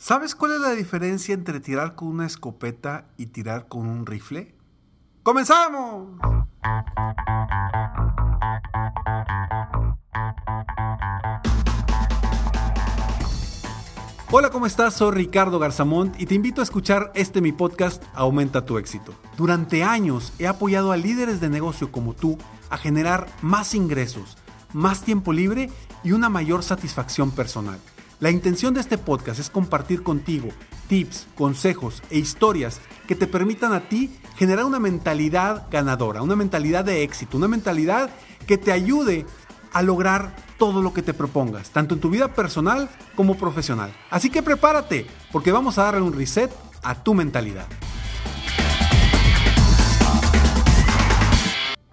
¿Sabes cuál es la diferencia entre tirar con una escopeta y tirar con un rifle? ¡Comenzamos! Hola, ¿cómo estás? Soy Ricardo Garzamont y te invito a escuchar este mi podcast Aumenta tu éxito. Durante años he apoyado a líderes de negocio como tú a generar más ingresos, más tiempo libre y una mayor satisfacción personal. La intención de este podcast es compartir contigo tips, consejos e historias que te permitan a ti generar una mentalidad ganadora, una mentalidad de éxito, una mentalidad que te ayude a lograr todo lo que te propongas, tanto en tu vida personal como profesional. Así que prepárate, porque vamos a darle un reset a tu mentalidad.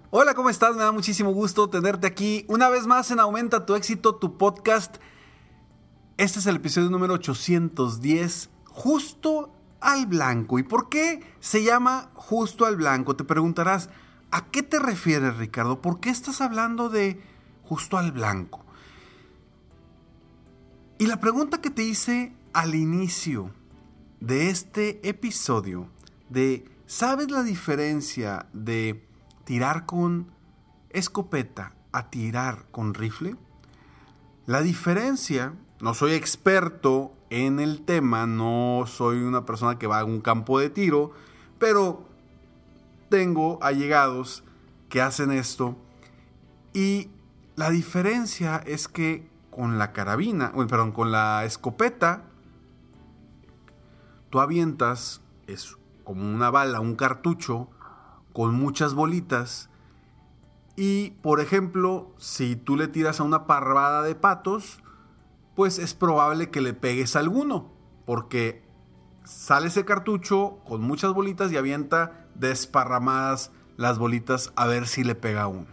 Hola, ¿cómo estás? Me da muchísimo gusto tenerte aquí una vez más en Aumenta tu éxito, tu podcast este es el episodio número 810, justo al blanco. ¿Y por qué se llama justo al blanco? Te preguntarás, ¿a qué te refieres Ricardo? ¿Por qué estás hablando de justo al blanco? Y la pregunta que te hice al inicio de este episodio, de ¿sabes la diferencia de tirar con escopeta a tirar con rifle? La diferencia no soy experto en el tema, no soy una persona que va a un campo de tiro, pero tengo allegados que hacen esto. Y la diferencia es que con la carabina, perdón, con la escopeta, tú avientas, es como una bala, un cartucho con muchas bolitas. Y, por ejemplo, si tú le tiras a una parvada de patos, pues es probable que le pegues a alguno, porque sale ese cartucho con muchas bolitas y avienta desparramadas las bolitas a ver si le pega a uno.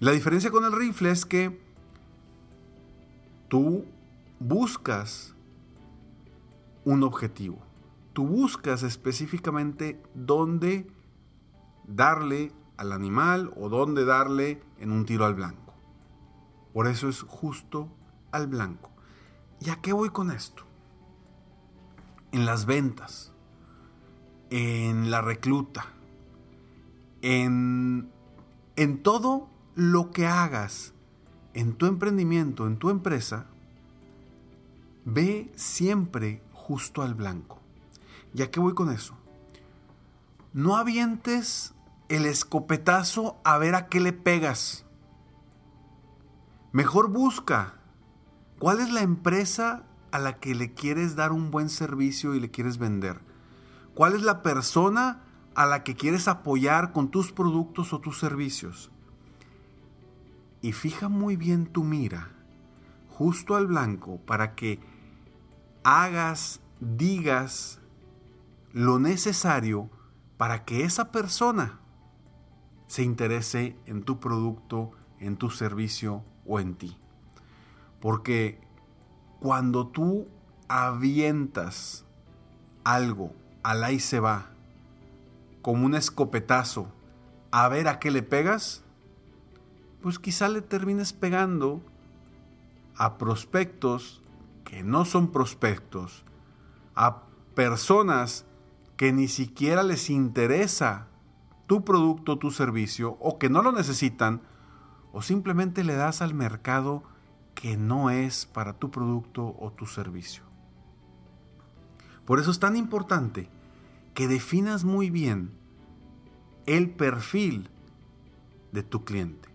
La diferencia con el rifle es que tú buscas un objetivo. Tú buscas específicamente dónde darle al animal o dónde darle en un tiro al blanco. Por eso es justo al blanco. ¿Y a qué voy con esto? En las ventas, en la recluta, en, en todo lo que hagas en tu emprendimiento, en tu empresa, ve siempre justo al blanco. ¿Y a qué voy con eso? No avientes el escopetazo a ver a qué le pegas. Mejor busca ¿Cuál es la empresa a la que le quieres dar un buen servicio y le quieres vender? ¿Cuál es la persona a la que quieres apoyar con tus productos o tus servicios? Y fija muy bien tu mira justo al blanco para que hagas, digas lo necesario para que esa persona se interese en tu producto, en tu servicio o en ti. Porque cuando tú avientas algo al ahí se va, como un escopetazo, a ver a qué le pegas, pues quizá le termines pegando a prospectos que no son prospectos, a personas que ni siquiera les interesa tu producto, tu servicio, o que no lo necesitan, o simplemente le das al mercado que no es para tu producto o tu servicio. Por eso es tan importante que definas muy bien el perfil de tu cliente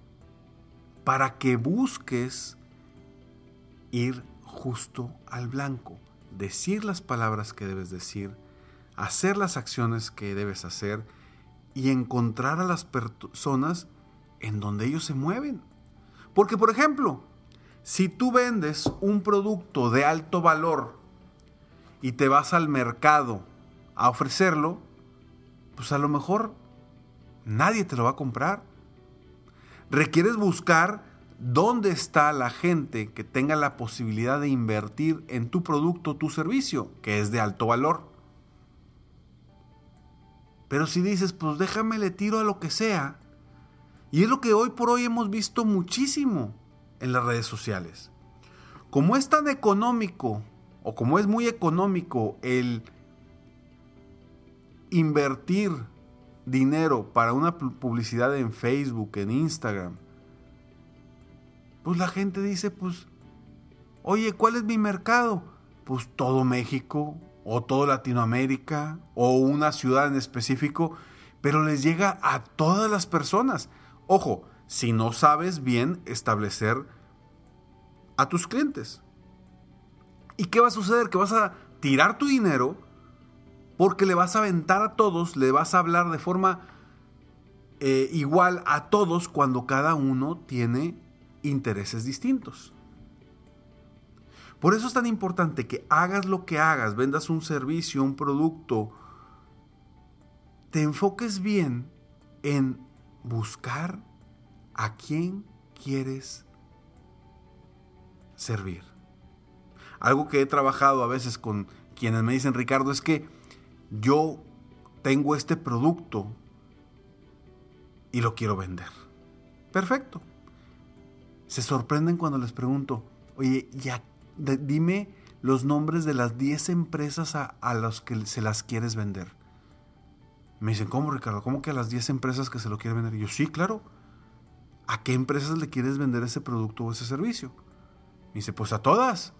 para que busques ir justo al blanco, decir las palabras que debes decir, hacer las acciones que debes hacer y encontrar a las personas en donde ellos se mueven. Porque, por ejemplo, si tú vendes un producto de alto valor y te vas al mercado a ofrecerlo, pues a lo mejor nadie te lo va a comprar. Requieres buscar dónde está la gente que tenga la posibilidad de invertir en tu producto tu servicio, que es de alto valor. Pero si dices, pues déjame le tiro a lo que sea, y es lo que hoy por hoy hemos visto muchísimo en las redes sociales. Como es tan económico, o como es muy económico el invertir dinero para una publicidad en Facebook, en Instagram, pues la gente dice, pues, oye, ¿cuál es mi mercado? Pues todo México, o todo Latinoamérica, o una ciudad en específico, pero les llega a todas las personas. Ojo, si no sabes bien establecer a tus clientes. ¿Y qué va a suceder? Que vas a tirar tu dinero porque le vas a aventar a todos, le vas a hablar de forma eh, igual a todos cuando cada uno tiene intereses distintos. Por eso es tan importante que hagas lo que hagas, vendas un servicio, un producto, te enfoques bien en buscar a quién quieres servir. Algo que he trabajado a veces con quienes me dicen, Ricardo, es que yo tengo este producto y lo quiero vender. Perfecto se sorprenden cuando les pregunto, oye, ya, dime los nombres de las 10 empresas a, a las que se las quieres vender. Me dicen, ¿cómo Ricardo? ¿Cómo que a las 10 empresas que se lo quieren vender? Y yo, sí, claro. ¿A qué empresas le quieres vender ese producto o ese servicio? Me dice, pues a todas.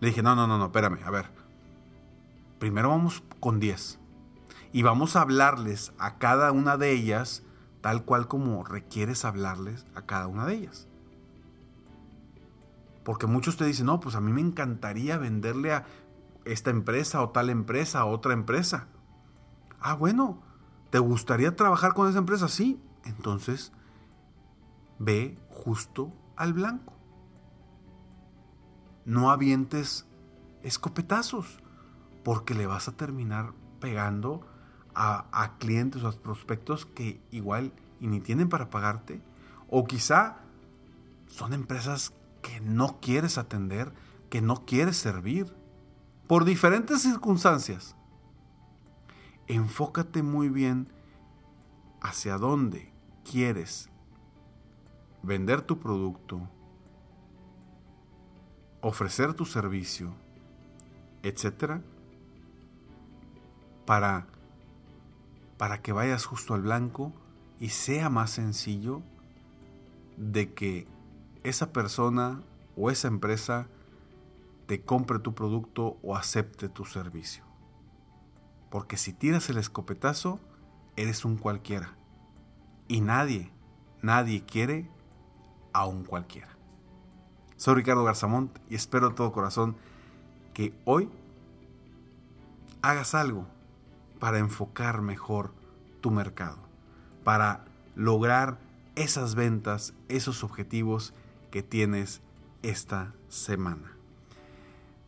Le dije, no, no, no, no, espérame, a ver. Primero vamos con 10. Y vamos a hablarles a cada una de ellas tal cual como requieres hablarles a cada una de ellas. Porque muchos te dicen, no, pues a mí me encantaría venderle a esta empresa o tal empresa, a otra empresa. Ah, bueno, ¿te gustaría trabajar con esa empresa? Sí. Entonces, ve justo al blanco. No avientes escopetazos, porque le vas a terminar pegando a, a clientes o a prospectos que igual ni tienen para pagarte, o quizá son empresas que no quieres atender, que no quieres servir, por diferentes circunstancias. Enfócate muy bien hacia dónde quieres vender tu producto, ofrecer tu servicio, etcétera, para, para que vayas justo al blanco y sea más sencillo de que esa persona o esa empresa te compre tu producto o acepte tu servicio. Porque si tiras el escopetazo, eres un cualquiera. Y nadie, nadie quiere a un cualquiera. Soy Ricardo Garzamont y espero de todo corazón que hoy hagas algo para enfocar mejor tu mercado, para lograr esas ventas, esos objetivos que tienes esta semana.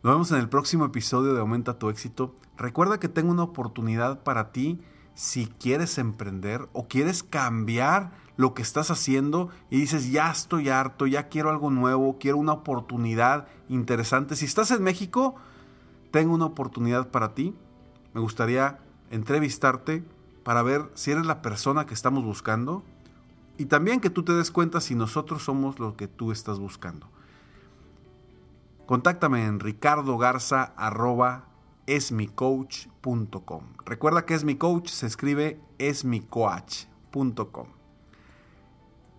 Nos vemos en el próximo episodio de Aumenta tu éxito. Recuerda que tengo una oportunidad para ti si quieres emprender o quieres cambiar lo que estás haciendo y dices, ya estoy harto, ya quiero algo nuevo, quiero una oportunidad interesante. Si estás en México, tengo una oportunidad para ti. Me gustaría entrevistarte para ver si eres la persona que estamos buscando y también que tú te des cuenta si nosotros somos lo que tú estás buscando. Contáctame en ricardogarza.esmicoach.com. Recuerda que es mi coach, se escribe esmicoach.com.